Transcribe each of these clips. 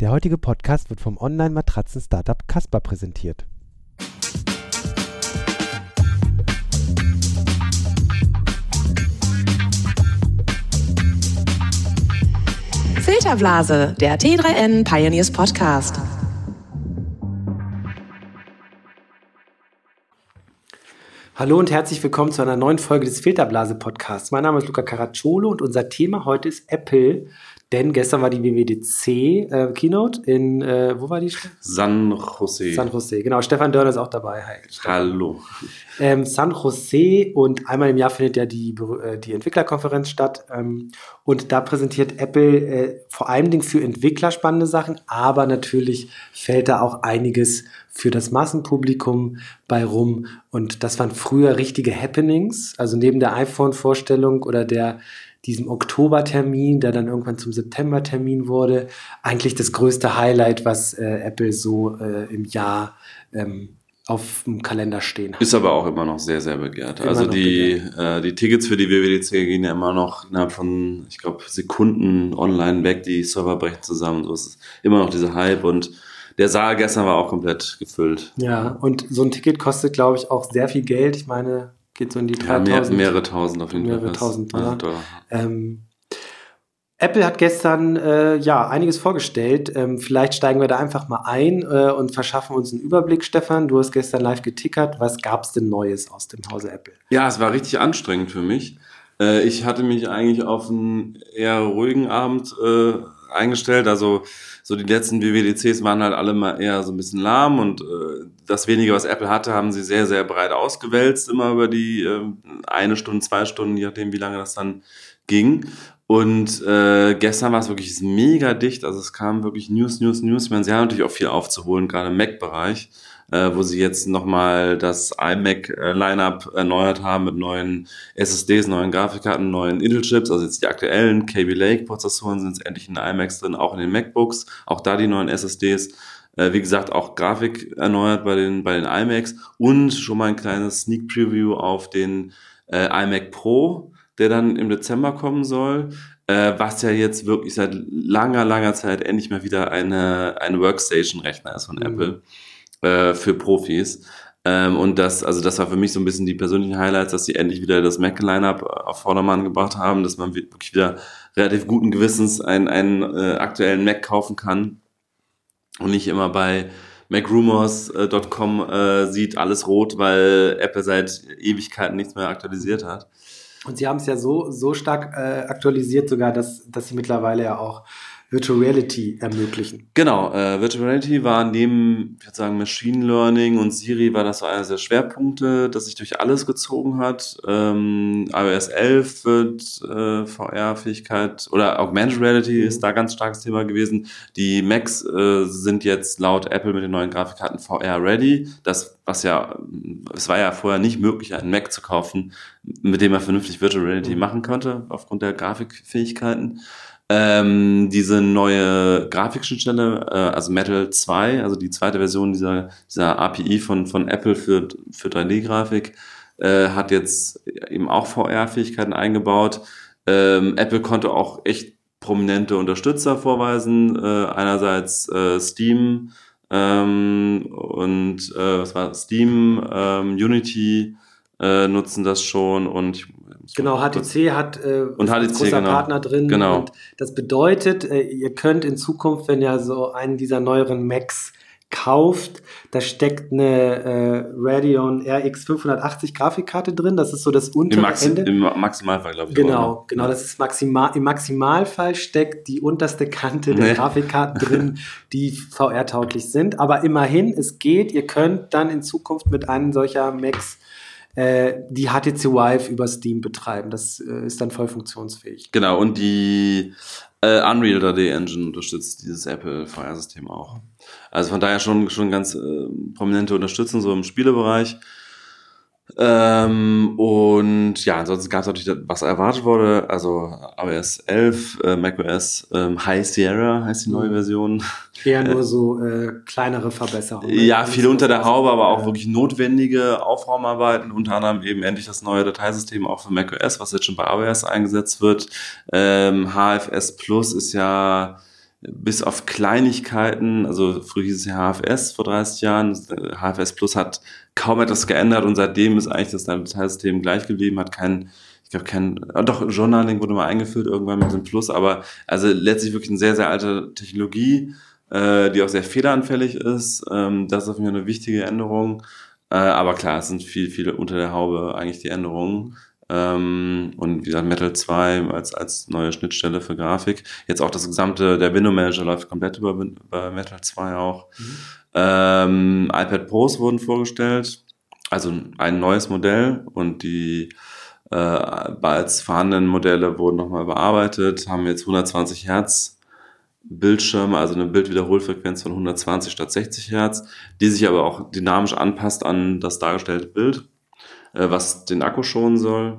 Der heutige Podcast wird vom Online-Matratzen-Startup Casper präsentiert. Filterblase, der T3N Pioneers Podcast. Hallo und herzlich willkommen zu einer neuen Folge des Filterblase Podcasts. Mein Name ist Luca Caracciolo und unser Thema heute ist Apple. Denn gestern war die WWDC äh, Keynote in, äh, wo war die? San Jose. San Jose, genau. Stefan Dörner ist auch dabei. Hi, Hallo. Ähm, San Jose und einmal im Jahr findet ja die, äh, die Entwicklerkonferenz statt. Ähm, und da präsentiert Apple äh, vor allen Dingen für Entwickler spannende Sachen, aber natürlich fällt da auch einiges für das Massenpublikum bei rum. Und das waren früher richtige Happenings. Also neben der iPhone-Vorstellung oder der diesem Oktobertermin, der dann irgendwann zum Septembertermin wurde, eigentlich das größte Highlight, was äh, Apple so äh, im Jahr ähm, auf dem Kalender stehen hat. Ist aber auch immer noch sehr, sehr begehrt. Immer also die, begehrt. Äh, die Tickets für die WWDC gehen ja immer noch innerhalb von, ich glaube, Sekunden online weg, die Server brechen zusammen. So ist immer noch dieser Hype und der Saal gestern war auch komplett gefüllt. Ja, und so ein Ticket kostet, glaube ich, auch sehr viel Geld. Ich meine, geht so in die 3000. Ja, mehr, mehrere tausend auf jeden Fall. Mehrere tausend Dollar. Dollar. Ähm, Apple hat gestern äh, ja einiges vorgestellt. Ähm, vielleicht steigen wir da einfach mal ein äh, und verschaffen uns einen Überblick, Stefan. Du hast gestern live getickert. Was gab es denn Neues aus dem Hause Apple? Ja, es war richtig anstrengend für mich. Äh, ich hatte mich eigentlich auf einen eher ruhigen Abend äh, eingestellt. Also so die letzten WWDCs waren halt alle mal eher so ein bisschen lahm und äh, das wenige, was Apple hatte, haben sie sehr, sehr breit ausgewälzt, immer über die äh, eine Stunde, zwei Stunden, je nachdem, wie lange das dann ging. Und äh, gestern war es wirklich mega dicht, also es kam wirklich News, News, News. Ich meine, sie haben natürlich auch viel aufzuholen, gerade im Mac-Bereich äh, wo sie jetzt nochmal das iMac-Lineup erneuert haben mit neuen SSDs, neuen Grafikkarten, neuen Intel-Chips, also jetzt die aktuellen Kaby Lake-Prozessoren sind jetzt endlich in den iMacs drin, auch in den MacBooks, auch da die neuen SSDs. Äh, wie gesagt, auch Grafik erneuert bei den, bei den iMacs und schon mal ein kleines Sneak Preview auf den äh, iMac Pro, der dann im Dezember kommen soll äh, was ja jetzt wirklich seit langer, langer Zeit endlich mal wieder eine, eine Workstation-Rechner ist von mhm. Apple äh, für Profis. Ähm, und das, also das war für mich so ein bisschen die persönlichen Highlights, dass sie endlich wieder das Mac-Line-Up auf Vordermann gebracht haben, dass man wirklich wieder relativ guten Gewissens einen, einen äh, aktuellen Mac kaufen kann und nicht immer bei macrumors.com äh, sieht alles rot, weil Apple seit Ewigkeiten nichts mehr aktualisiert hat. Und sie haben es ja so, so stark äh, aktualisiert sogar, dass, dass sie mittlerweile ja auch Virtual Reality ermöglichen. Genau, äh, Virtual Reality war neben, ich würde sagen, Machine Learning und Siri war das so einer der Schwerpunkte, das sich durch alles gezogen hat. Ähm, iOS 11 wird äh, VR-Fähigkeit oder Augmented Reality mhm. ist da ganz starkes Thema gewesen. Die Macs äh, sind jetzt laut Apple mit den neuen Grafikkarten VR ready. Das, was ja, es war ja vorher nicht möglich, einen Mac zu kaufen, mit dem man vernünftig Virtual Reality mhm. machen konnte, aufgrund der Grafikfähigkeiten. Ähm, diese neue Grafikschnittstelle, äh, also Metal 2, also die zweite Version dieser, dieser API von, von Apple für, für 3D-Grafik, äh, hat jetzt eben auch VR-Fähigkeiten eingebaut. Ähm, Apple konnte auch echt prominente Unterstützer vorweisen. Äh, einerseits äh, Steam ähm, und äh, was war Steam, ähm, Unity äh, nutzen das schon und Genau, HTC hat äh, und HTC, großer genau. Partner drin. Genau. Und das bedeutet, äh, ihr könnt in Zukunft, wenn ihr so einen dieser neueren Macs kauft, da steckt eine äh, Radeon RX 580 Grafikkarte drin. Das ist so das untere Im, Maxi Ende. Im Maximalfall, glaube ich. Genau, auch, ne? genau. Das ist maximal, im Maximalfall steckt die unterste Kante der nee. Grafikkarten drin, die VR-tauglich sind. Aber immerhin, es geht. Ihr könnt dann in Zukunft mit einem solcher Macs äh, die HTC Vive über Steam betreiben. Das äh, ist dann voll funktionsfähig. Genau, und die äh, Unreal 3D Engine unterstützt dieses Apple VR-System auch. Also von daher schon, schon ganz äh, prominente Unterstützung so im Spielebereich. Ähm, und ja, ansonsten gab es natürlich, was erwartet wurde, also iOS 11, äh, macOS ähm, High Sierra heißt die neue mhm. Version. Eher nur so äh, kleinere Verbesserungen. Ja, viel unter der Haube, aber auch wirklich notwendige Aufraumarbeiten, unter anderem eben endlich das neue Dateisystem auch für macOS, was jetzt schon bei iOS eingesetzt wird. Ähm, HFS Plus ist ja bis auf Kleinigkeiten, also früher hieß es ja HFS vor 30 Jahren, HFS Plus hat kaum etwas geändert und seitdem ist eigentlich das Dateisystem gleich geblieben, hat kein, ich glaube kein, ah, doch, Journaling wurde mal eingeführt irgendwann mit dem Plus, aber also letztlich wirklich eine sehr, sehr alte Technologie, äh, die auch sehr fehleranfällig ist. Ähm, das ist auf jeden Fall eine wichtige Änderung. Äh, aber klar, es sind viel, viele unter der Haube eigentlich die Änderungen. Ähm, und wie gesagt, Metal 2 als, als neue Schnittstelle für Grafik. Jetzt auch das gesamte, der Window Manager läuft komplett über, über Metal 2 auch. Mhm. Ähm, iPad Pros wurden vorgestellt, also ein neues Modell und die äh, bereits vorhandenen Modelle wurden nochmal überarbeitet, haben jetzt 120 Hertz Bildschirme, also eine Bildwiederholfrequenz von 120 statt 60 Hertz, die sich aber auch dynamisch anpasst an das dargestellte Bild äh, was den Akku schonen soll.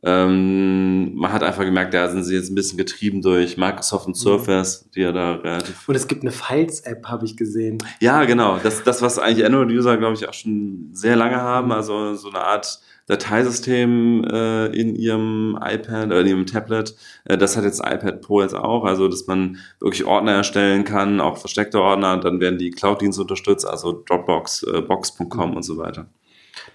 Ähm, man hat einfach gemerkt, da sind sie jetzt ein bisschen getrieben durch Microsoft und mhm. Surface, die ja da relativ. Und es gibt eine Files-App, habe ich gesehen. Ja, genau. Das, das was eigentlich Android-User, glaube ich, auch schon sehr lange haben. Mhm. Also so eine Art Dateisystem äh, in ihrem iPad oder in ihrem Tablet. Äh, das hat jetzt iPad Pro jetzt auch, also dass man wirklich Ordner erstellen kann, auch versteckte Ordner. Dann werden die Cloud-Dienste unterstützt, also Dropbox, äh, Box.com mhm. und so weiter.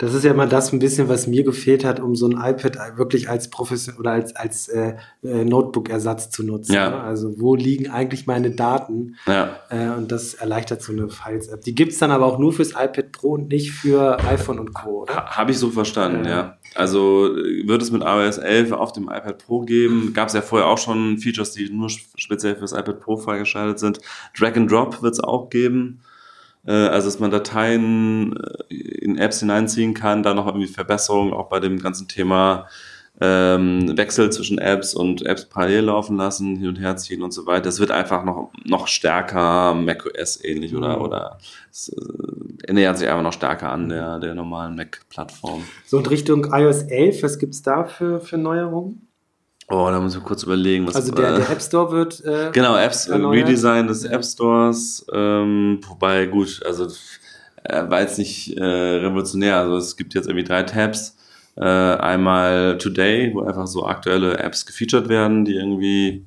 Das ist ja immer das ein bisschen, was mir gefehlt hat, um so ein iPad wirklich als Profession oder als, als äh, äh, Notebook-Ersatz zu nutzen. Ja. Ne? Also wo liegen eigentlich meine Daten? Ja. Äh, und das erleichtert so eine Files-App. Die gibt es dann aber auch nur fürs iPad Pro und nicht für iPhone und Co. Ha, Habe ich so verstanden, ja. Also äh, wird es mit iOS 11 auf dem iPad Pro geben. Gab es ja vorher auch schon Features, die nur speziell fürs iPad Pro freigeschaltet sind. Drag and Drop wird es auch geben. Äh, also dass man Dateien äh, in Apps hineinziehen kann, da noch irgendwie Verbesserungen auch bei dem ganzen Thema ähm, Wechsel zwischen Apps und Apps parallel laufen lassen, hin und her ziehen und so weiter. Das wird einfach noch, noch stärker macOS ähnlich oder, mhm. oder es äh, nähert sich einfach noch stärker an der, der normalen Mac-Plattform. So in Richtung iOS 11, was gibt es da für, für Neuerungen? Oh, da muss ich kurz überlegen. Was, also der, der App Store wird. Äh, genau, Apps, erneuert. Redesign des App Stores. Ähm, wobei, gut, also äh, war jetzt nicht äh, revolutionär. Also es gibt jetzt irgendwie drei Tabs. Äh, einmal Today, wo einfach so aktuelle Apps gefeatured werden, die irgendwie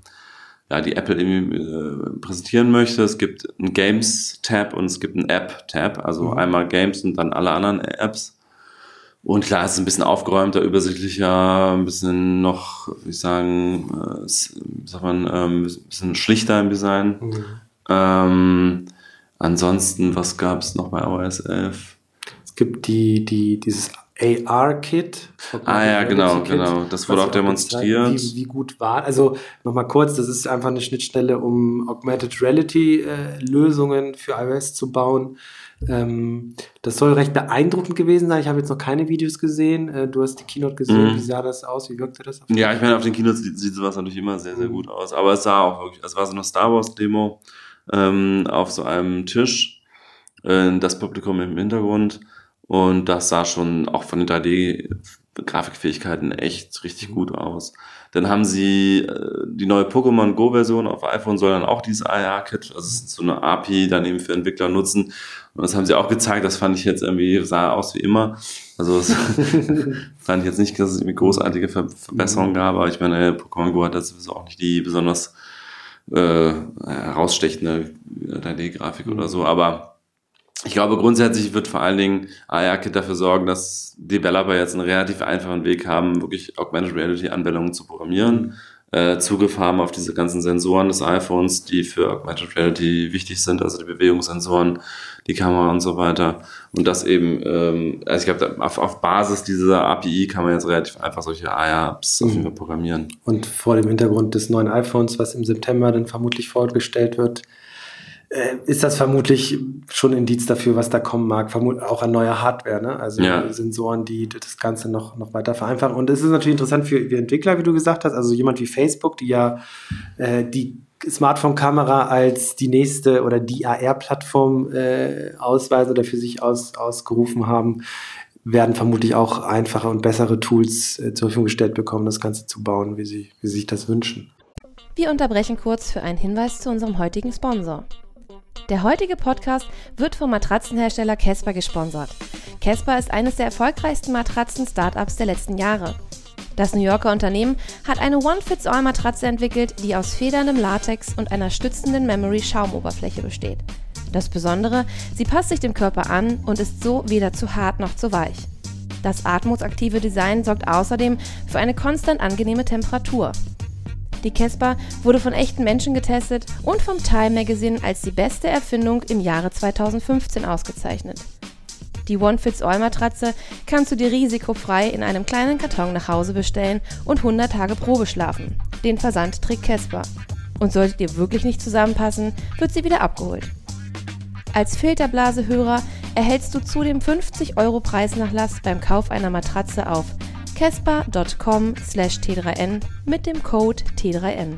ja, die Apple irgendwie äh, präsentieren möchte. Es gibt einen Games-Tab und es gibt einen App-Tab. Also mhm. einmal Games und dann alle anderen Apps. Und klar, es ist ein bisschen aufgeräumter, übersichtlicher, ein bisschen noch, wie ich sagen, äh, sagt man, ähm, ein bisschen schlichter im Design. Mhm. Ähm, ansonsten, was gab es noch bei iOS 11? Es gibt die, die, dieses AR-Kit. Ah ja, genau, genau. Das wurde auch demonstriert. Wie, wie, gut war. Also nochmal kurz, das ist einfach eine Schnittstelle, um Augmented Reality-Lösungen äh, für iOS zu bauen. Ähm, das soll recht beeindruckend gewesen sein. Ich habe jetzt noch keine Videos gesehen. Äh, du hast die Keynote gesehen. Mhm. Wie sah das aus? Wie wirkte das? ja, ich meine, auf den Keynotes sieht, sieht sowas natürlich immer sehr, sehr mhm. gut aus. Aber es sah auch wirklich, es war so eine Star Wars Demo ähm, auf so einem Tisch. Äh, das Publikum im Hintergrund. Und das sah schon auch von den 3D-Grafikfähigkeiten echt richtig gut aus. Dann haben sie äh, die neue Pokémon Go-Version auf iPhone soll dann auch dieses AR-Kit, also so eine API dann eben für Entwickler nutzen. Und das haben sie auch gezeigt. Das fand ich jetzt irgendwie, sah aus wie immer. Also das fand ich jetzt nicht, dass es irgendwie großartige Ver Verbesserungen gab. Aber ich meine, Pokémon Go hat das sowieso auch nicht die besonders äh, herausstechende 3D-Grafik oder so. Aber ich glaube, grundsätzlich wird vor allen Dingen AR-Kit dafür sorgen, dass Developer jetzt einen relativ einfachen Weg haben, wirklich Augmented Reality-Anwendungen zu programmieren. Äh, Zugriff haben auf diese ganzen Sensoren des iPhones, die für Augmented Reality wichtig sind, also die Bewegungssensoren, die Kamera und so weiter. Und das eben, ähm, also ich glaube, auf, auf Basis dieser API kann man jetzt relativ einfach solche AR-Apps mhm. programmieren. Und vor dem Hintergrund des neuen iPhones, was im September dann vermutlich vorgestellt wird, ist das vermutlich schon ein Indiz dafür, was da kommen mag, vermutlich auch an neuer Hardware, ne? also ja. Sensoren, die das Ganze noch, noch weiter vereinfachen. Und es ist natürlich interessant für, für Entwickler, wie du gesagt hast, also jemand wie Facebook, die ja äh, die Smartphone-Kamera als die nächste oder die AR-Plattform äh, ausweisen oder für sich aus, ausgerufen haben, werden vermutlich auch einfache und bessere Tools äh, zur Verfügung gestellt bekommen, das Ganze zu bauen, wie sie, wie sie sich das wünschen. Wir unterbrechen kurz für einen Hinweis zu unserem heutigen Sponsor. Der heutige Podcast wird vom Matratzenhersteller Casper gesponsert. Casper ist eines der erfolgreichsten Matratzen-Startups der letzten Jahre. Das New Yorker Unternehmen hat eine One-Fits-All-Matratze entwickelt, die aus federndem Latex und einer stützenden Memory-Schaumoberfläche besteht. Das Besondere, sie passt sich dem Körper an und ist so weder zu hart noch zu weich. Das atmungsaktive Design sorgt außerdem für eine konstant angenehme Temperatur. Die Casper wurde von echten Menschen getestet und vom Time Magazine als die beste Erfindung im Jahre 2015 ausgezeichnet. Die One-Fits-All-Matratze kannst du dir risikofrei in einem kleinen Karton nach Hause bestellen und 100 Tage Probe schlafen. Den Versand trägt Casper. Und sollte dir wirklich nicht zusammenpassen, wird sie wieder abgeholt. Als Filterblasehörer erhältst du zudem 50 Euro Preisnachlass beim Kauf einer Matratze auf casper.com slash t3n mit dem Code T3N.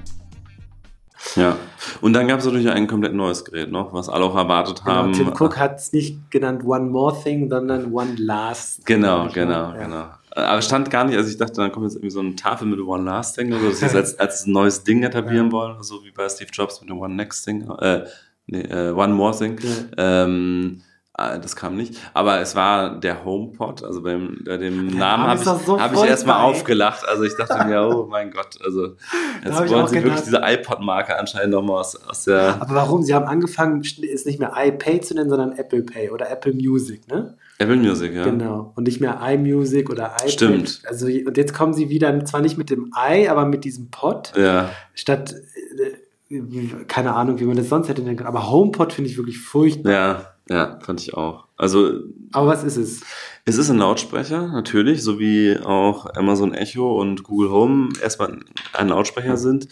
Ja, und dann gab es natürlich ein komplett neues Gerät noch, was alle auch erwartet Genau, haben. Tim Cook hat es nicht genannt One More Thing, sondern One Last. Genau, Thing. genau, Ja. genau. Aber es stand gar nicht, also ich dachte, dann kommt jetzt irgendwie so eine Tafel mit One Last Thing oder so, dass sie das als, als neues Ding etablieren Ja. wollen, so wie bei Steve Jobs mit dem One Next Thing, äh, nee, äh, One More Thing. Ja. Ähm, äh, das kam nicht. Aber es war der HomePod, also beim, bei dem Namen Name habe ich, doch so hab ich erstmal aufgelacht. Also ich dachte mir, oh mein Gott, also jetzt ich wollen sie wirklich gedacht. diese iPod-Marke anscheinend nochmal aus, aus der Aber warum? Sie haben angefangen, es nicht mehr iPay zu nennen, sondern Apple Pay oder Apple Music, ne? Apple Music, ja. Genau. Und nicht mehr iMusic oder iPad. Stimmt. Also, und jetzt kommen sie wieder, zwar nicht mit dem i, aber mit diesem Pod, Ja, statt, äh, keine Ahnung, wie man das sonst hätte nennen können. Aber HomePod finde ich wirklich furchtbar. ja, ja, fand ich auch. Also Aber was ist es? Es ist ein Lautsprecher, natürlich, so wie auch Amazon Echo und Google Home erstmal ein Lautsprecher sind,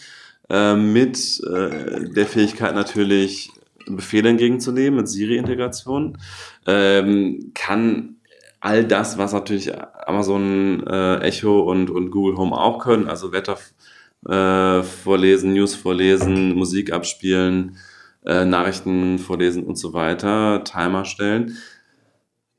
äh, mit äh, der Fähigkeit natürlich Befehle entgegenzunehmen, mit Siri-Integration, ähm, kann all das, was natürlich Amazon äh, Echo und, und Google Home auch können, also Wetter äh, vorlesen, News vorlesen, Musik abspielen, äh, Nachrichten vorlesen und so weiter, Timer stellen.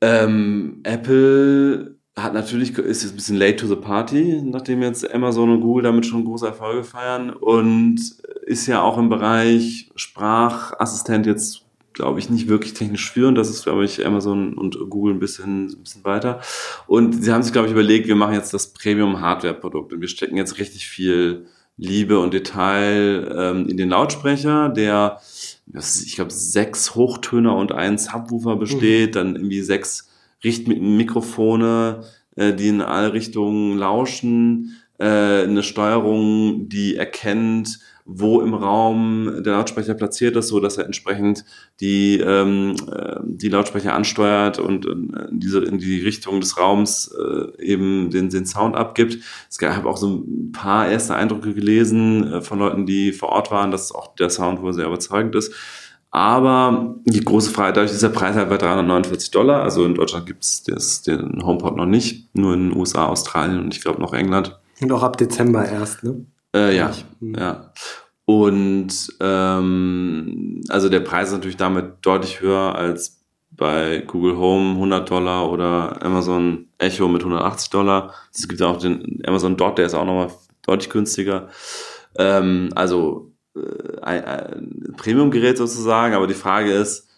Ähm, Apple hat natürlich, ist jetzt ein bisschen late to the party, nachdem jetzt Amazon und Google damit schon große Erfolge feiern und ist ja auch im Bereich Sprachassistent jetzt, glaube ich, nicht wirklich technisch führend. Das ist, glaube ich, Amazon und Google ein bisschen, ein bisschen weiter. Und sie haben sich, glaube ich, überlegt, wir machen jetzt das Premium-Hardware-Produkt und wir stecken jetzt richtig viel Liebe und Detail ähm, in den Lautsprecher, der, das, ich glaube, sechs Hochtöner und einen Subwoofer besteht, dann irgendwie sechs Richtmikrofone, äh, die in alle Richtungen lauschen, äh, eine Steuerung, die erkennt, wo im Raum der Lautsprecher platziert ist, so dass er entsprechend die, ähm, äh, die Lautsprecher ansteuert und äh, in, diese, in die Richtung des Raums äh, eben den, den Sound abgibt. Es gab auch so ein paar erste Eindrücke gelesen äh, von Leuten, die vor Ort waren, dass auch der Sound wohl sehr überzeugend ist. Aber die große Frage, dadurch ist der Preis halt bei 349 Dollar. Also in Deutschland gibt es den HomePod noch nicht, nur in den USA, Australien und ich glaube noch England. Und auch ab Dezember erst, ne? Äh, ja, Hm. ja. Und ähm, also der Preis ist natürlich damit deutlich höher als bei Google Home 100 Dollar oder Amazon Echo mit 180 Dollar. Es gibt ja auch den Amazon Dot, der ist auch nochmal deutlich günstiger. Ähm, also äh, ein, ein Premium-Gerät sozusagen, aber die Frage ist,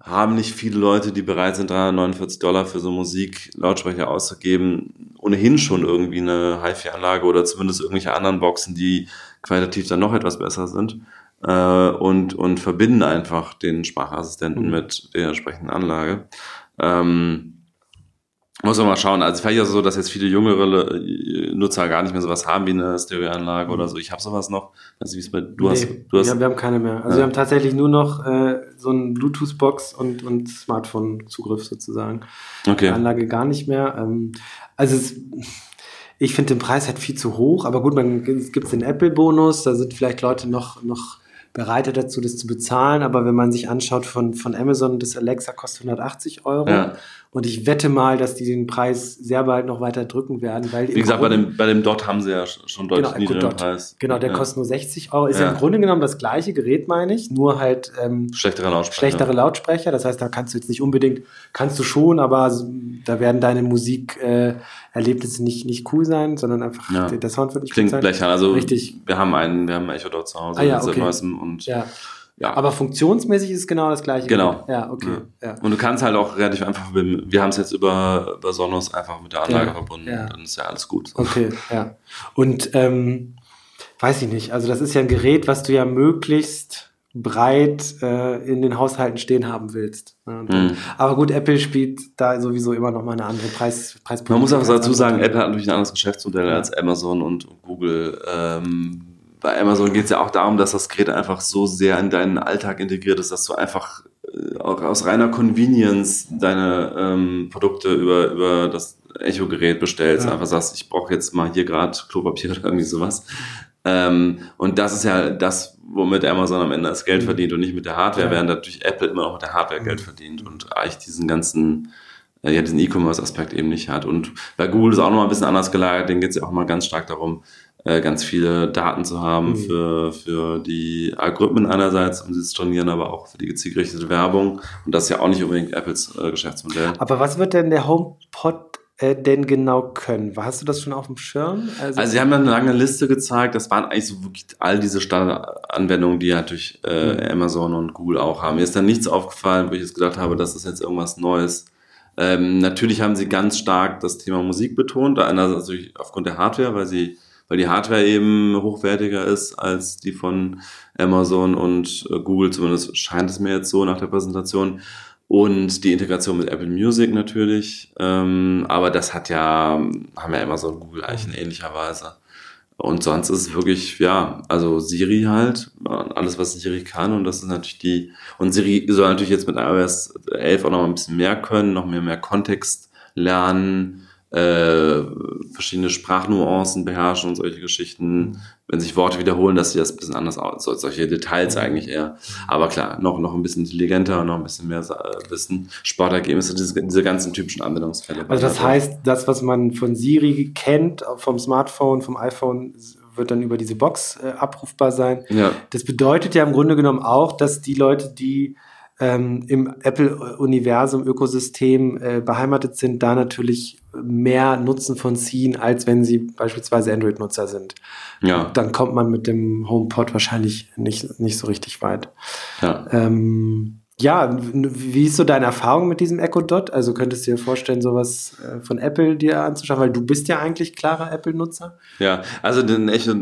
haben nicht viele Leute, die bereit sind, 349 Dollar für so Musik-Lautsprecher auszugeben, ohnehin schon irgendwie eine HiFi-Anlage oder zumindest irgendwelche anderen Boxen, die qualitativ dann noch etwas besser sind äh, und, und verbinden einfach den Sprachassistenten Mhm. mit der entsprechenden Anlage. Ähm, muss man mal schauen. Also vielleicht ist es so, dass jetzt viele jüngere äh, Nutzer gar nicht mehr sowas haben wie eine Stereoanlage oder so. Ich habe sowas noch. Also wie es bei du hast, Nee, du hast wir, wir haben keine mehr. Also Ja. wir haben tatsächlich nur noch äh, so einen Bluetooth-Box und, und Smartphone-Zugriff sozusagen. Die okay. Anlage gar nicht mehr. Ähm, also es, ich finde den Preis halt viel zu hoch, aber gut, man es gibt den Apple-Bonus, da sind vielleicht Leute noch, noch bereitet dazu, das zu bezahlen, aber wenn man sich anschaut von, von Amazon, das Alexa kostet 180 Euro Ja. Und ich wette mal, dass die den Preis sehr bald noch weiter drücken werden, weil Wie gesagt, bei dem, bei dem Dot haben sie ja schon deutlich Genau, niedrigeren. Preis. Genau, der ja. kostet nur 60 Euro. Ist ja. Ja. im Grunde genommen das gleiche Gerät, meine ich, nur halt ähm, Schlechtere Lautsprecher. schlechtere Lautsprecher. Das heißt, da kannst du jetzt nicht unbedingt, kannst du schon, aber da werden deine Musikerlebnisse äh, nicht, nicht cool sein, sondern einfach Ja. der, Sound wird nicht Klingt gut sein. blechern. Also Richtig. wir haben einen, wir haben einen Echo Dot zu Hause Ah ja, okay. und Ja, ja. Aber funktionsmäßig ist es genau das gleiche. Genau. Ja, okay. Ja. Und du kannst halt auch relativ einfach, wir haben es jetzt über, über Sonos einfach mit der Anlage Ja, verbunden, ja. dann ist ja alles gut. Okay, ja. Und ähm, weiß ich nicht, also das ist ja ein Gerät, was du ja möglichst breit äh, in den Haushalten stehen haben willst. Ne? Mhm. Aber gut, Apple spielt da sowieso immer noch mal eine andere Preis, Preispolitik. Man muss auch dazu sagen. Apple hat natürlich ein anderes Geschäftsmodell Ja. als Amazon und Google. Ähm, bei Amazon geht es ja auch darum, dass das Gerät einfach so sehr in deinen Alltag integriert ist, dass du einfach äh, auch aus reiner Convenience deine ähm, Produkte über, über das Echo-Gerät bestellst. Ja. Einfach sagst, ich brauche jetzt mal hier gerade Klopapier oder irgendwie sowas. Ähm, und das ist ja das, womit Amazon am Ende das Geld Mhm. verdient und nicht mit der Hardware, Ja. während natürlich Apple immer noch mit der Hardware Mhm. Geld verdient und eigentlich diesen ganzen äh, ja, diesen E-Commerce-Aspekt eben nicht hat. Und bei Google ist auch noch mal ein bisschen anders gelagert, denen geht es ja auch mal ganz stark darum, äh, ganz viele Daten zu haben Mhm. für, für die Algorithmen einerseits, um sie zu trainieren, aber auch für die zielgerichtete Werbung. Und das ist ja auch nicht unbedingt Apples äh, Geschäftsmodell. Aber was wird denn der HomePod äh, denn genau können? Hast du das schon auf dem Schirm? Also sie haben dann eine lange Liste gezeigt, das waren eigentlich so wirklich all diese Standardanwendungen, die natürlich äh, Mhm. Amazon und Google auch haben. Mir ist dann nichts aufgefallen, wo ich jetzt gedacht habe, das ist jetzt irgendwas Neues. Ähm, natürlich haben sie ganz stark das Thema Musik betont, einerseits natürlich aufgrund der Hardware, weil sie, weil die Hardware eben hochwertiger ist als die von Amazon und äh, Google, zumindest scheint es mir jetzt so nach der Präsentation. Und die Integration mit Apple Music natürlich. Ähm, aber das hat ja, haben ja Amazon und Google eigentlich in ähnlicher Weise. Und sonst ist es wirklich, ja, also Siri halt, alles, was Siri kann. Und das ist natürlich die, und Siri soll natürlich jetzt mit iOS 11 auch noch ein bisschen mehr können, noch mehr, mehr Kontext lernen, äh, verschiedene Sprachnuancen beherrschen und solche Geschichten. Wenn sich Worte wiederholen, dass sie das ein bisschen anders aus, so- solche Details eigentlich eher. Aber klar, noch, noch ein bisschen intelligenter und noch ein bisschen mehr äh, Wissen. Sportergebnisse, diese, diese ganzen typischen Anwendungsfälle. Also das heißt, das, was man von Siri kennt, vom Smartphone, vom iPhone, wird dann über diese Box äh, abrufbar sein. Ja, Das bedeutet ja im Grunde genommen auch, dass die Leute, die ähm, im Apple-Universum, Ökosystem äh, beheimatet sind, da natürlich mehr Nutzen von ziehen, als wenn sie beispielsweise Android-Nutzer sind. ja, Dann kommt man mit dem HomePod wahrscheinlich nicht, nicht so richtig weit. ja. Ähm, ja, wie ist so deine Erfahrung mit diesem Echo Dot? Also könntest du dir vorstellen, sowas äh, von Apple dir anzuschauen, weil du bist ja eigentlich klarer Apple-Nutzer. Ja, also den Echo,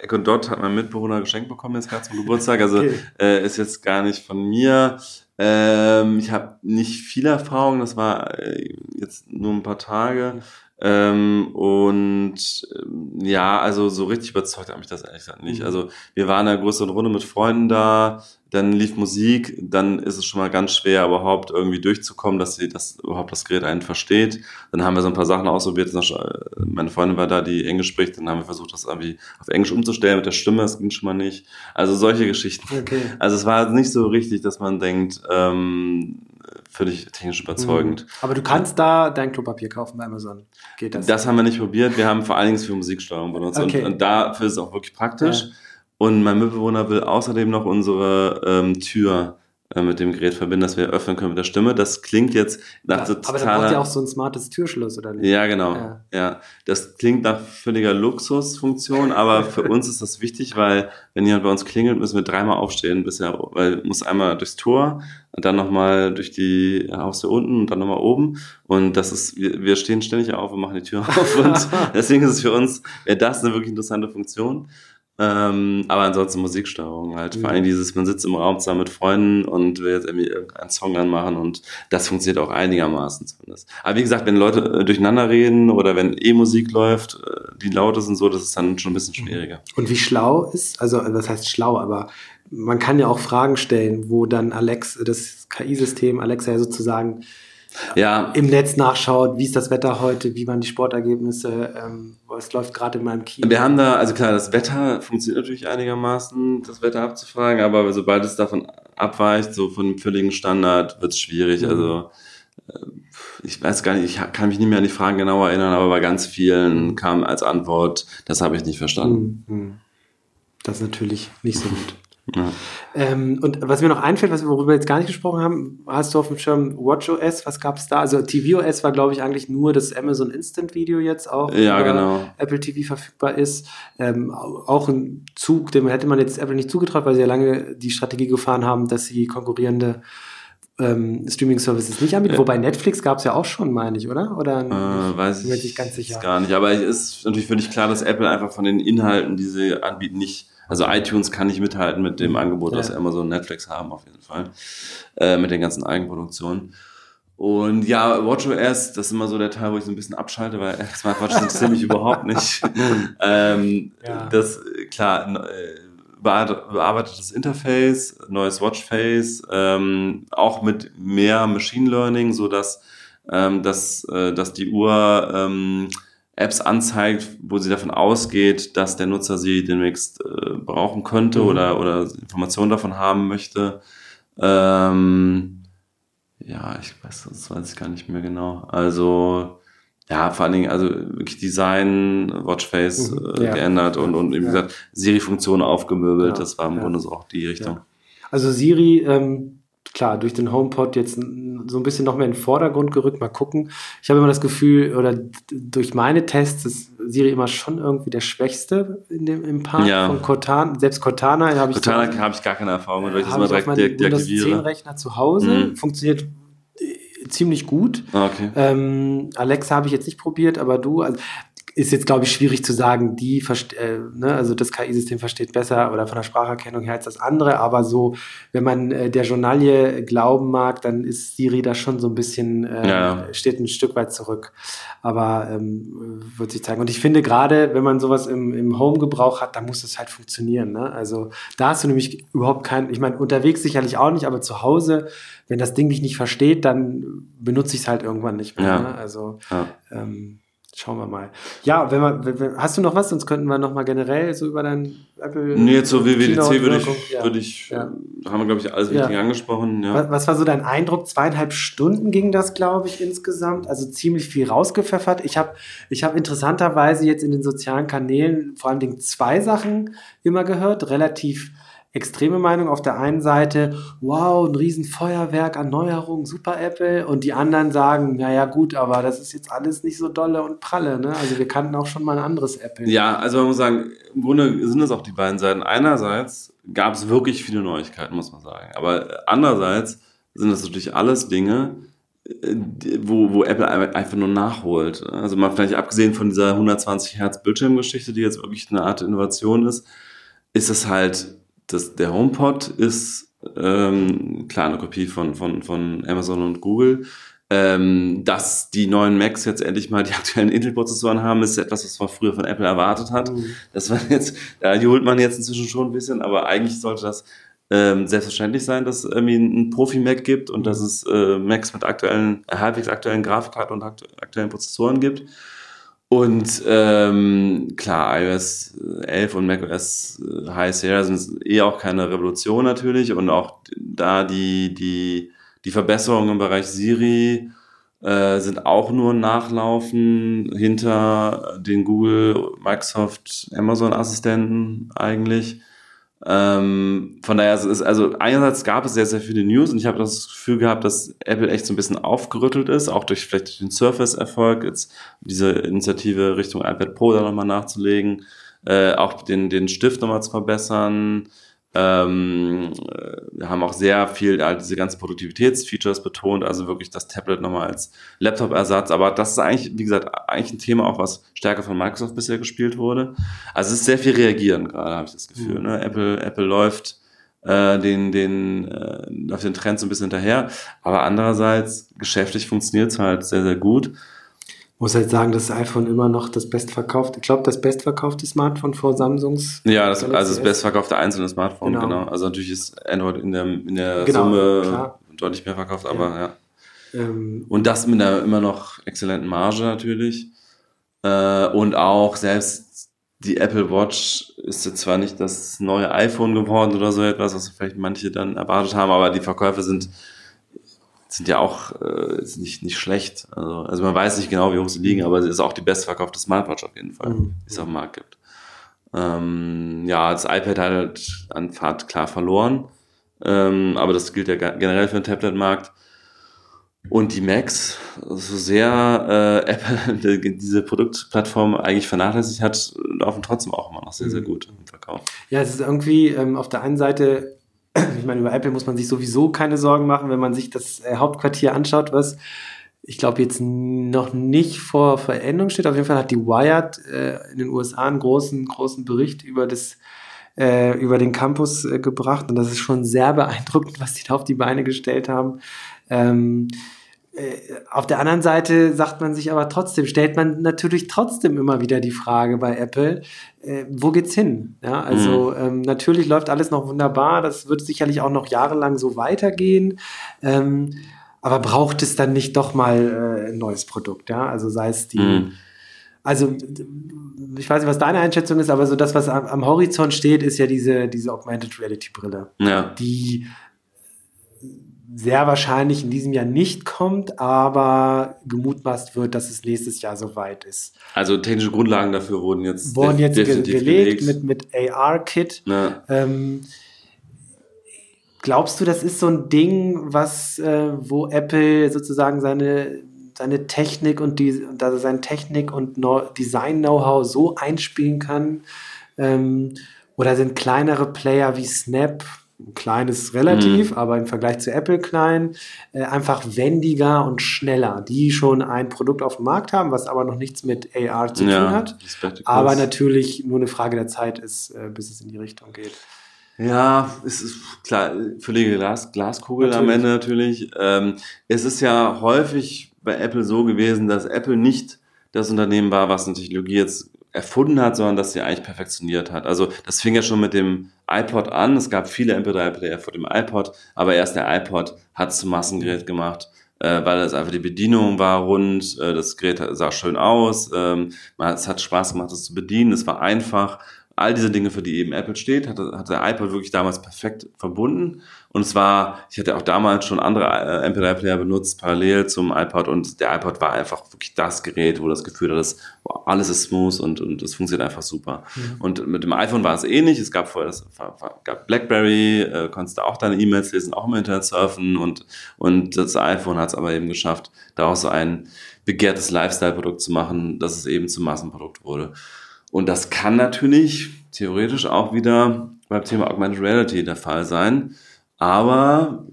Echo Dot hat mein Mitbewohner geschenkt bekommen jetzt gerade zum Geburtstag. Also Okay. äh, ist jetzt gar nicht von mir. Ähm, ich habe nicht viel Erfahrung, das war äh, jetzt nur ein paar Tage. Ähm, und ähm, ja, also so richtig überzeugt hat mich das ehrlich gesagt nicht. Mhm. Also wir waren in einer größeren Runde mit Freunden da, dann lief Musik, dann ist es schon mal ganz schwer, überhaupt irgendwie durchzukommen, dass sie das überhaupt das Gerät einen versteht. Dann haben wir so ein paar Sachen ausprobiert. Äh, Meine Freundin war da, die Englisch spricht, dann haben wir versucht, das irgendwie auf Englisch umzustellen mit der Stimme, das ging schon mal nicht. Also solche Geschichten. Okay. Also es war nicht so richtig, dass man denkt, ähm, völlig technisch überzeugend. Aber du kannst da dein Klopapier kaufen bei Amazon. Geht das? Das haben wir nicht probiert. Wir haben vor allen Dingen für Musiksteuerung benutzt. Okay. Und, und dafür ist es auch wirklich praktisch. Ja. Und mein Mitbewohner will außerdem noch unsere ähm, Tür mit dem Gerät verbinden, dass wir öffnen können mit der Stimme. Das klingt jetzt nach so aber da totaler... braucht ja auch so ein smartes Türschloss, oder nicht? Ja, genau. Ja. Ja. das klingt nach völliger Luxusfunktion, aber für uns ist das wichtig, weil wenn jemand bei uns klingelt, müssen wir dreimal aufstehen, bisher, weil muss einmal durchs Tor und dann nochmal durch die Haustür unten und dann nochmal oben. Und das ist, wir, wir stehen ständig auf und machen die Tür auf. Und deswegen ist es für uns, wäre das eine wirklich interessante Funktion. Ähm, aber ansonsten Musiksteuerung halt. Vor Mhm. allem dieses, man sitzt im Raum zusammen mit Freunden und will jetzt irgendwie irgendeinen Song anmachen und das funktioniert auch einigermaßen zumindest. Aber wie gesagt, wenn Leute äh, durcheinander reden oder wenn E-Musik läuft, äh, die laut ist und so, das ist dann schon ein bisschen schwieriger. Und wie schlau ist, also was heißt schlau, aber man kann ja auch Fragen stellen, wo dann Alex, das KI-System Alexa ja sozusagen Ja, im Netz nachschaut, wie ist das Wetter heute, wie waren die Sportergebnisse, ähm, was läuft gerade in meinem Kino. wir haben da, also klar, das Wetter funktioniert natürlich einigermaßen, das Wetter abzufragen, aber sobald es davon abweicht, so von dem völligen Standard, wird es schwierig. Mhm. Also äh, ich weiß gar nicht, ich kann mich nicht mehr an die Fragen genau erinnern, aber bei ganz vielen kam als Antwort, das habe ich nicht verstanden. Hm, hm. Das ist natürlich nicht so gut. Ja. Ähm, und was mir noch einfällt, was, worüber wir jetzt gar nicht gesprochen haben, hast du auf dem Schirm WatchOS, was gab es da? Also tvOS war, glaube ich, eigentlich nur das Amazon Instant Video jetzt auch, ja, genau. Apple TV verfügbar ist. Ähm, auch ein Zug, dem hätte man jetzt Apple nicht zugetraut, weil sie ja lange die Strategie gefahren haben, dass sie konkurrierende ähm, Streaming-Services nicht anbieten. Ja. Wobei Netflix gab es ja auch schon, meine ich, oder? Oder äh, weiß ich, ich ganz sicher. gar nicht. Aber es ist natürlich völlig klar, dass Apple einfach von den Inhalten, die sie anbieten, nicht also iTunes kann nicht mithalten mit dem Angebot, ja. das Amazon und Netflix haben, auf jeden Fall. Äh, mit den ganzen Eigenproduktionen. Und ja, WatchOS, das ist immer so der Teil, wo ich so ein bisschen abschalte, weil Smartwatches interessieren mich überhaupt nicht. ähm, ja. Das, klar, äh, bearbeitetes Interface, neues Watchface, ähm, auch mit mehr Machine Learning, so dass, ähm, dass, äh, dass die Uhr ähm, Apps anzeigt, wo sie davon ausgeht, dass der Nutzer sie demnächst äh, brauchen könnte mhm. oder, oder Informationen davon haben möchte. Ähm, ja, ich weiß, das weiß ich gar nicht mehr genau. Also, ja, vor allen Dingen, also wirklich Design, Watchface mhm, äh, ja. geändert und, und wie ja. gesagt, Siri-Funktionen aufgemöbelt. Ja, das war im Grunde so auch die Richtung. Also Siri, ähm, klar, durch den HomePod jetzt so ein bisschen noch mehr in den Vordergrund gerückt. Mal gucken. Ich habe immer das Gefühl, oder durch meine Tests ist Siri immer schon irgendwie der Schwächste in dem, im Park ja. von Cortana. Selbst Cortana habe ich. Cortana habe ich gar keine Erfahrung, weil ich das immer direkt de deaktiviere. Windows 10 Rechner zu Hause mhm. funktioniert äh, ziemlich gut. Ah, okay. Ähm, Alexa habe ich jetzt nicht probiert, aber du, also ist jetzt, glaube ich, schwierig zu sagen, die, äh, ne, also das KI-System versteht besser oder von der Spracherkennung her als das andere, aber so, wenn man äh, der Journalie glauben mag, dann ist Siri da schon so ein bisschen, äh, ja. steht ein Stück weit zurück. Aber ähm, wird sich zeigen. Und ich finde gerade, wenn man sowas im, im Home-Gebrauch hat, dann muss es halt funktionieren. Ne? Also da hast du nämlich überhaupt kein, ich meine, unterwegs sicherlich auch nicht, aber zu Hause, wenn das Ding dich nicht versteht, dann benutze ich es halt irgendwann nicht mehr. Ja. Ne? Also ja. ähm, Schauen wir mal. Ja, wenn man, hast du noch was? Sonst könnten wir noch mal generell so über dein Apple. Nee, jetzt so WWDC würde ich, ja. würde ich, ja. haben wir glaube ich alles richtig ja. angesprochen. Ja. Was, was, war so dein Eindruck? Zweieinhalb Stunden ging das, glaube ich, insgesamt. Also ziemlich viel rausgepfeffert. Ich habe, ich habe interessanterweise jetzt in den sozialen Kanälen vor allen Dingen zwei Sachen immer gehört, relativ extreme Meinung. Auf der einen Seite, wow, ein Riesenfeuerwerk an Neuerungen, super Apple. Und die anderen sagen, naja gut, aber das ist jetzt alles nicht so dolle und pralle. Ne? Also wir kannten auch schon mal ein anderes Apple. Ja, also man muss sagen, im Grunde sind es auch die beiden Seiten. Einerseits gab es wirklich viele Neuigkeiten, muss man sagen. Aber andererseits sind das natürlich alles Dinge, äh, wo, wo Apple einfach nur nachholt. Also mal vielleicht abgesehen von dieser 120 Hertz Bildschirmgeschichte, die jetzt wirklich eine Art Innovation ist, ist es halt das, der HomePod ist ähm, klar eine Kopie von, von, von Amazon und Google. Ähm, dass die neuen Macs jetzt endlich mal die aktuellen Intel-Prozessoren haben, ist etwas, was man früher von Apple erwartet hat. Mhm. Das war jetzt, ja, die holt man jetzt inzwischen schon ein bisschen, aber eigentlich sollte das ähm, selbstverständlich sein, dass es irgendwie ein Profi-Mac gibt und mhm. dass es äh, Macs mit aktuellen, halbwegs aktuellen Grafikkarten und aktuellen Prozessoren gibt. Und ähm, klar, iOS 11 und macOS äh, High Sierra sind eh auch keine Revolution natürlich und auch da die, die, die Verbesserungen im Bereich Siri äh, sind auch nur Nachlaufen hinter den Google, Microsoft, Amazon Assistenten eigentlich. Ähm, von daher ist also einerseits gab es sehr, sehr viele News und ich habe das Gefühl gehabt, dass Apple echt so ein bisschen aufgerüttelt ist, auch durch vielleicht den Surface-Erfolg, jetzt diese Initiative Richtung iPad Pro da nochmal nachzulegen, äh, auch den, den Stift nochmal zu verbessern, ähm, wir haben auch sehr viel all diese ganzen Produktivitätsfeatures betont, also wirklich das Tablet nochmal als Laptop-Ersatz. Aber das ist eigentlich, wie gesagt, eigentlich ein Thema auch, was stärker von Microsoft bisher gespielt wurde. Also es ist sehr viel reagieren gerade, habe ich das Gefühl. Mhm. Ne? Apple, Apple läuft äh, den, den, äh, auf den Trend so ein bisschen hinterher. Aber andererseits, geschäftlich funktioniert es halt sehr, sehr gut muss halt sagen, dass das iPhone immer noch das bestverkaufte, ich glaube, das bestverkaufte Smartphone vor Samsungs. Ja, das, also das bestverkaufte einzelne Smartphone, genau. genau. Also natürlich ist Android in der, in der genau, Summe klar. deutlich mehr verkauft, aber ja. ja. Ähm, und das mit einer immer noch exzellenten Marge natürlich. Äh, und auch selbst die Apple Watch ist jetzt zwar nicht das neue iPhone geworden oder so etwas, was vielleicht manche dann erwartet haben, aber die Verkäufe sind sind ja auch äh, ist nicht, nicht schlecht. Also, also man weiß nicht genau, wie hoch sie liegen, aber es ist auch die bestverkaufte Smartwatch auf jeden Fall, mhm. die es auf dem Markt gibt. Ähm, ja, das iPad hat halt an Fahrt klar verloren, ähm, aber das gilt ja generell für den Tablet-Markt. Und die Macs, so sehr äh, Apple diese Produktplattform eigentlich vernachlässigt hat, laufen trotzdem auch immer noch sehr, sehr mhm. gut im Verkauf. Ja, es ist irgendwie ähm, auf der einen Seite, ich meine, über Apple muss man sich sowieso keine Sorgen machen, wenn man sich das äh, Hauptquartier anschaut, was ich glaube jetzt noch nicht vor Veränderung steht. Auf jeden Fall hat die Wired äh, in den USA einen großen, großen Bericht über das äh, über den Campus äh, gebracht und das ist schon sehr beeindruckend, was die da auf die Beine gestellt haben. Ähm, äh, auf der anderen Seite sagt man sich aber trotzdem, stellt man natürlich trotzdem immer wieder die Frage bei Apple, äh, wo geht's hin? Ja, also mhm. ähm, natürlich läuft alles noch wunderbar, das wird sicherlich auch noch jahrelang so weitergehen. Ähm, aber braucht es dann nicht doch mal äh, ein neues Produkt? Ja, also sei es die, mhm. also ich weiß nicht, was deine Einschätzung ist, aber so das, was am, am Horizont steht, ist ja diese, diese Augmented Reality Brille, ja. die sehr wahrscheinlich in diesem Jahr nicht kommt, aber gemutmaßt wird, dass es nächstes Jahr soweit ist. Also technische Grundlagen dafür wurden jetzt, wurden jetzt ge gelegt, gelegt, mit, mit AR-Kit. Ähm, glaubst du, das ist so ein Ding, was, äh, wo Apple sozusagen seine, seine Technik und die, also seine Technik und no Design-Know-how so einspielen kann? Ähm, oder sind kleinere Player wie Snap klein ist relativ, mhm. aber im Vergleich zu Apple klein, äh, einfach wendiger und schneller, die schon ein Produkt auf dem Markt haben, was aber noch nichts mit AR zu ja, tun hat, aber natürlich nur eine Frage der Zeit ist, äh, bis es in die Richtung geht. Ja, es ist klar, völlige Glas, Glaskugel natürlich. am Ende natürlich. Ähm, es ist ja häufig bei Apple so gewesen, dass Apple nicht das Unternehmen war, was eine Technologie jetzt erfunden hat, sondern dass sie eigentlich perfektioniert hat. Also das fing ja schon mit dem iPod an. Es gab viele MP3-Player vor dem iPod, aber erst der iPod hat es zum Massengerät gemacht, äh, weil es einfach die Bedienung war rund, äh, das Gerät sah schön aus, ähm, es hat Spaß gemacht, es zu bedienen, es war einfach all diese Dinge, für die eben Apple steht, hat, hat der iPod wirklich damals perfekt verbunden. Und es war, ich hatte auch damals schon andere äh, MP3-Player benutzt, parallel zum iPod. Und der iPod war einfach wirklich das Gerät, wo das Gefühl hat, wow, alles ist smooth und, und es funktioniert einfach super. Mhm. Und mit dem iPhone war es ähnlich. Es gab vorher, es gab BlackBerry, äh, konntest du auch deine E-Mails lesen, auch im Internet surfen. Und, und das iPhone hat es aber eben geschafft, daraus so ein begehrtes Lifestyle-Produkt zu machen, dass es eben zum Massenprodukt wurde. Und das kann natürlich theoretisch auch wieder beim Thema Augmented Reality der Fall sein. Aber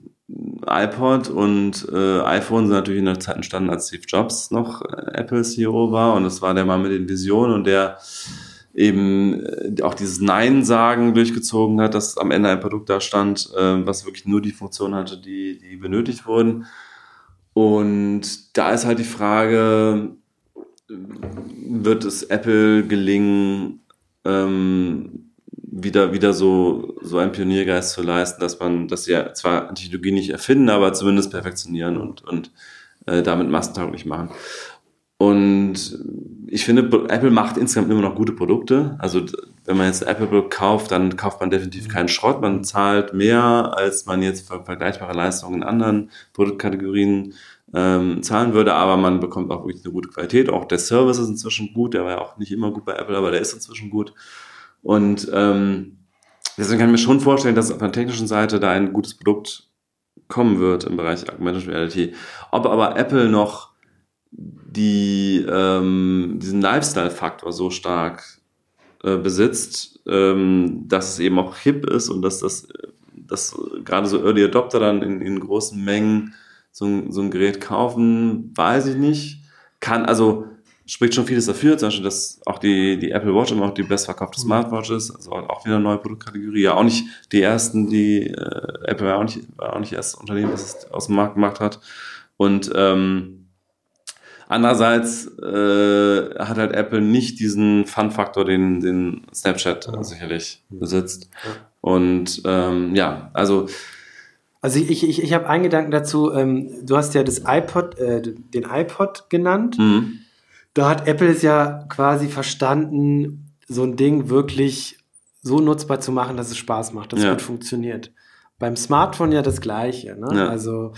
iPod und äh, iPhone sind natürlich in der Zeit entstanden, als Steve Jobs noch äh, Apple CEO war. Und das war der Mann mit den Visionen und der eben äh, auch dieses Nein-Sagen durchgezogen hat, dass am Ende ein Produkt da stand, äh, was wirklich nur die Funktion hatte, die, die benötigt wurden. Und da ist halt die Frage, wird es Apple gelingen, ähm, wieder, wieder so, so einen Pioniergeist zu leisten, dass man, dass sie ja zwar Technologie nicht erfinden, aber zumindest perfektionieren und, und äh, damit massentauglich machen. Und ich finde, Apple macht insgesamt immer noch gute Produkte. Also wenn man jetzt ein Apple-Produkt kauft, dann kauft man definitiv keinen Schrott. Man zahlt mehr, als man jetzt für vergleichbare Leistungen in anderen Produktkategorien ähm, zahlen würde, aber man bekommt auch wirklich eine gute Qualität. Auch der Service ist inzwischen gut, der war ja auch nicht immer gut bei Apple, aber der ist inzwischen gut. Und ähm, deswegen kann ich mir schon vorstellen, dass auf der technischen Seite da ein gutes Produkt kommen wird im Bereich Augmented Reality. Ob aber Apple noch die, ähm, diesen Lifestyle-Faktor so stark äh, besitzt, ähm, dass es eben auch hip ist und dass das dass gerade so Early Adopter dann in, in großen Mengen so ein, so ein Gerät kaufen, weiß ich nicht. Kann, also spricht schon vieles dafür, zum Beispiel, dass auch die, die Apple Watch immer auch die bestverkaufte Smartwatch ist, also auch wieder eine neue Produktkategorie. Ja, auch nicht die ersten, die äh, Apple war auch nicht, war auch nicht erst Unternehmen, das es aus dem Markt gemacht hat. Und ähm, andererseits äh, hat halt Apple nicht diesen Fun-Faktor, den, den Snapchat ja. sicherlich besitzt. Ja. Und ähm, ja, also also ich, ich, ich habe einen Gedanken dazu, ähm, du hast ja das iPod, äh, den iPod genannt. Mhm. Da hat Apple es ja quasi verstanden, so ein Ding wirklich so nutzbar zu machen, dass es Spaß macht, dass ja. es gut funktioniert. Beim Smartphone ja das Gleiche. Ne? Ja. Also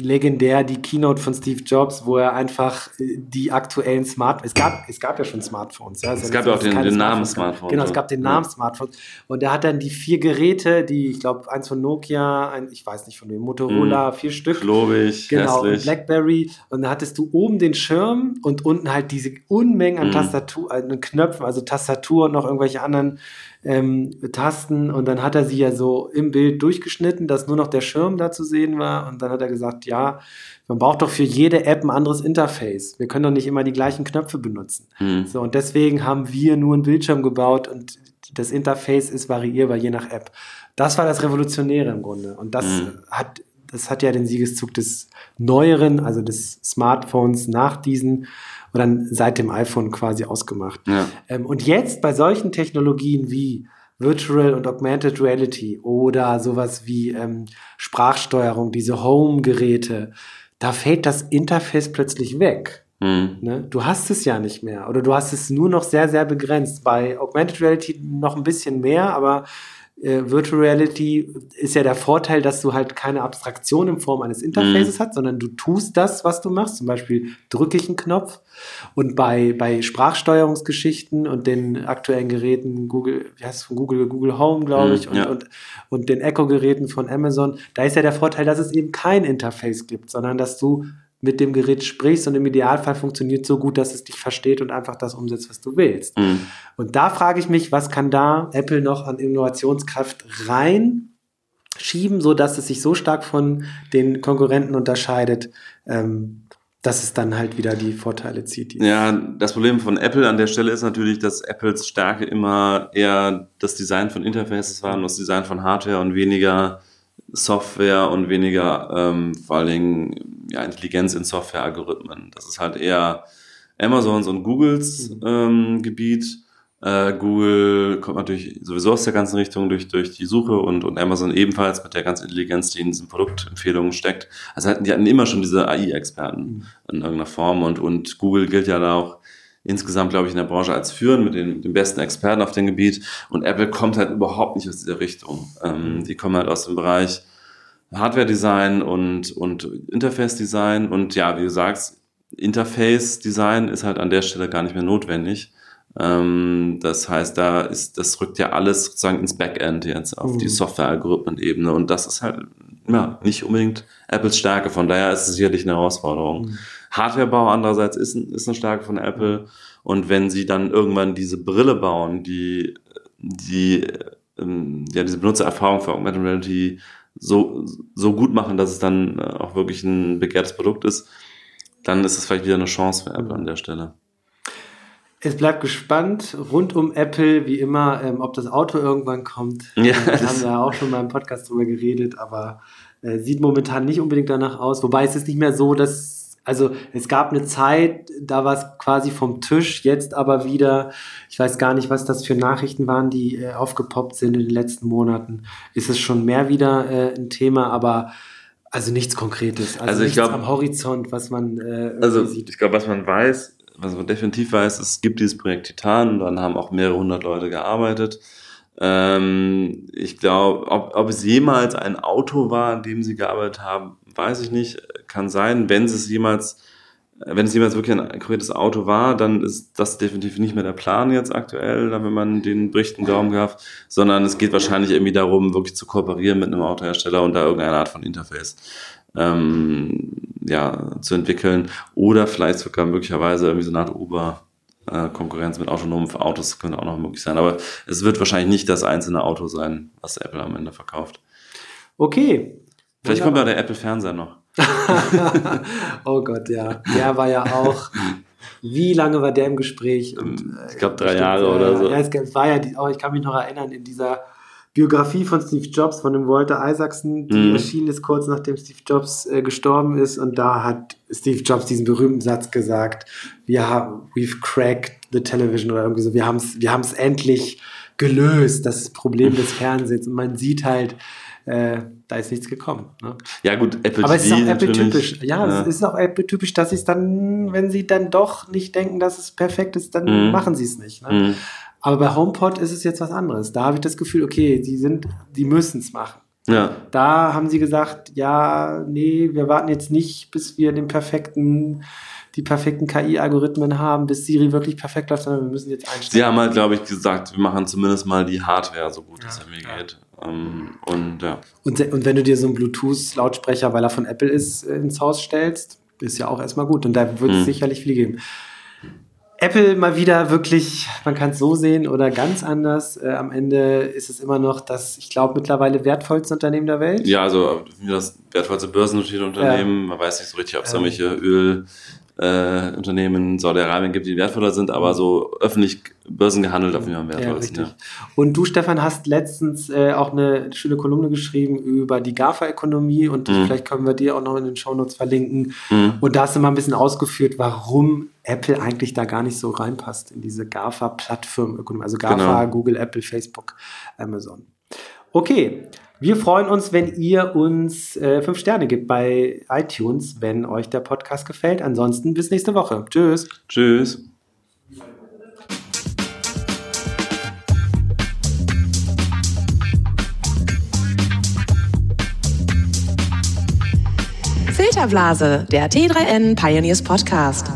legendär die Keynote von Steve Jobs, wo er einfach äh, die aktuellen Smartphones, es gab, es gab ja schon Smartphones. Ja, es gab ja auch den, den Namen Smartphone. Genau, es gab den Namen ja. Smartphone. Und er hat dann die vier Geräte, die, ich glaube, eins von Nokia, ein, ich weiß nicht von wem, Motorola, mm, vier Stück. Globig, Genau, hässlich. und Blackberry. Und da hattest du oben den Schirm und unten halt diese Unmengen an mm. Tastatur, äh, Knöpfen, also Tastatur und noch irgendwelche anderen ähm, Tasten und dann hat er sie ja so im Bild durchgeschnitten, dass nur noch der Schirm da zu sehen war und dann hat er gesagt, ja, man braucht doch für jede App ein anderes Interface. Wir können doch nicht immer die gleichen Knöpfe benutzen. Mhm. So und deswegen haben wir nur einen Bildschirm gebaut und das Interface ist variierbar je nach App. Das war das Revolutionäre im Grunde und das mhm. hat das hat ja den Siegeszug des neueren, also des Smartphones nach diesen und dann seit dem iPhone quasi ausgemacht. Ja. Ähm, und jetzt bei solchen Technologien wie Virtual und Augmented Reality oder sowas wie ähm, Sprachsteuerung, diese Home-Geräte, da fällt das Interface plötzlich weg. Mhm. Ne? Du hast es ja nicht mehr oder du hast es nur noch sehr, sehr begrenzt. Bei Augmented Reality noch ein bisschen mehr, aber äh, Virtual Reality ist ja der Vorteil, dass du halt keine Abstraktion in Form eines Interfaces mhm. hast, sondern du tust das, was du machst. Zum Beispiel drücke ich einen Knopf. Und bei, bei Sprachsteuerungsgeschichten und den aktuellen Geräten Google, wie heißt es von Google, Google Home, glaube mhm, ich, und, ja. und, und den Echo-Geräten von Amazon, da ist ja der Vorteil, dass es eben kein Interface gibt, sondern dass du mit dem Gerät sprichst und im Idealfall funktioniert so gut, dass es dich versteht und einfach das umsetzt, was du willst. Mhm. Und da frage ich mich, was kann da Apple noch an Innovationskraft reinschieben, so dass es sich so stark von den Konkurrenten unterscheidet, ähm, dass es dann halt wieder die Vorteile zieht. Ja, das Problem von Apple an der Stelle ist natürlich, dass Apples Stärke immer eher das Design von Interfaces war und das Design von Hardware und weniger Software und weniger ähm, vor allen Dingen ja, Intelligenz in Software-Algorithmen. Das ist halt eher Amazons und Googles mhm. ähm, Gebiet. Äh, Google kommt natürlich sowieso aus der ganzen Richtung durch, durch die Suche und, und Amazon ebenfalls mit der ganzen Intelligenz, die in diesen Produktempfehlungen steckt. Also hatten, die hatten immer schon diese AI-Experten mhm. in irgendeiner Form und, und Google gilt ja da auch insgesamt, glaube ich, in der Branche als führend mit den, den besten Experten auf dem Gebiet. Und Apple kommt halt überhaupt nicht aus dieser Richtung. Ähm, mhm. die kommen halt aus dem Bereich Hardware-Design und, und Interface-Design. Und ja, wie du sagst, Interface-Design ist halt an der Stelle gar nicht mehr notwendig. Ähm, das heißt, da ist, das rückt ja alles sozusagen ins Backend jetzt auf mhm. die Software-Algorithmen-Ebene. Und das ist halt ja, nicht unbedingt Apples Stärke. Von daher ist es sicherlich eine Herausforderung. Mhm. Hardwarebau andererseits ist, ist eine Stärke von Apple. Und wenn sie dann irgendwann diese Brille bauen, die, die ähm, ja, diese Benutzererfahrung für Augmented Reality so, so gut machen, dass es dann äh, auch wirklich ein begehrtes Produkt ist, dann ist es vielleicht wieder eine Chance für Apple an der Stelle. Es bleibt gespannt rund um Apple, wie immer, ähm, ob das Auto irgendwann kommt. Ja, da haben wir auch schon mal im Podcast drüber geredet, aber äh, sieht momentan nicht unbedingt danach aus. Wobei es ist nicht mehr so, dass also es gab eine Zeit, da war es quasi vom Tisch, jetzt aber wieder, ich weiß gar nicht, was das für Nachrichten waren, die äh, aufgepoppt sind in den letzten Monaten, ist es schon mehr wieder äh, ein Thema, aber also nichts Konkretes, also, also nichts glaub, am Horizont, was man äh, also sieht. Ich glaube, was man weiß, was man definitiv weiß, es gibt dieses Projekt Titan, dann haben auch mehrere hundert Leute gearbeitet. Ähm, ich glaube, ob, ob es jemals ein Auto war, an dem sie gearbeitet haben, weiß ich nicht. Kann sein, wenn es jemals, wenn es jemals wirklich ein konkretes Auto war, dann ist das definitiv nicht mehr der Plan jetzt aktuell, wenn man den Berichten Glauben gab, sondern es geht wahrscheinlich irgendwie darum, wirklich zu kooperieren mit einem Autohersteller und da irgendeine Art von Interface ähm, ja, zu entwickeln oder vielleicht sogar möglicherweise irgendwie so eine Art Uber Konkurrenz mit autonomen Autos könnte auch noch möglich sein. Aber es wird wahrscheinlich nicht das einzelne Auto sein, was Apple am Ende verkauft. Okay. Vielleicht kommt ja der Apple Fernseher noch. oh Gott, ja. Der war ja auch. Wie lange war der im Gespräch? Und, ähm, ich glaube drei Jahre oder so. Ja, es war ja, die, oh, ich kann mich noch erinnern, in dieser Biografie von Steve Jobs, von dem Walter Isaacson, die mhm. erschienen ist kurz nachdem Steve Jobs äh, gestorben ist. Und da hat Steve Jobs diesen berühmten Satz gesagt, wir haben, we've cracked the television oder irgendwie so, wir haben es wir haben's endlich gelöst, das Problem des Fernsehens. Und man sieht halt, äh, da ist nichts gekommen. Ne? Ja, gut, Apple Aber es ist auch Apple-typisch. Ja, ja, es ist auch Apple-typisch, dass sie es dann, wenn sie dann doch nicht denken, dass es perfekt ist, dann mhm. machen sie es nicht. Ne? Mhm. Aber bei HomePod ist es jetzt was anderes. Da habe ich das Gefühl, okay, die sind, die müssen es machen. Ja. Da haben sie gesagt, ja, nee, wir warten jetzt nicht, bis wir den perfekten, die perfekten KI-Algorithmen haben, bis Siri wirklich perfekt läuft, sondern wir müssen jetzt einstellen. Sie haben halt, glaube ich, gesagt, wir machen zumindest mal die Hardware so gut, ja, es mir ja. geht. Ähm, und ja. Und, und wenn du dir so einen Bluetooth-Lautsprecher, weil er von Apple ist, ins Haus stellst, ist ja auch erstmal gut. Und da wird es hm. sicherlich viel geben. Apple mal wieder wirklich, man kann es so sehen oder ganz anders. Äh, am Ende ist es immer noch das, ich glaube, mittlerweile wertvollste Unternehmen der Welt. Ja, also das wertvollste börsennotierte Unternehmen. Ja. Man weiß nicht so richtig, ob es ja. irgendwelche Öl, äh, Unternehmen in Saudi-Arabien gibt, die wertvoller sind, aber so öffentlich börsengehandelt auf jeden Fall wertvoll ja, Ja. Und du, Stefan, hast letztens äh, auch eine schöne Kolumne geschrieben über die GAFA-Ökonomie und mhm. vielleicht können wir dir auch noch in den Shownotes verlinken. Mhm. Und da hast du mal ein bisschen ausgeführt, warum Apple eigentlich da gar nicht so reinpasst in diese GAFA-Plattformökonomie. Also GAFA, genau. Google, Apple, Facebook, Amazon. Okay, wir freuen uns, wenn ihr uns äh, fünf Sterne gibt bei iTunes, wenn euch der Podcast gefällt. Ansonsten bis nächste Woche. Tschüss. Tschüss. Filterblase, der T3N Pioneers Podcast.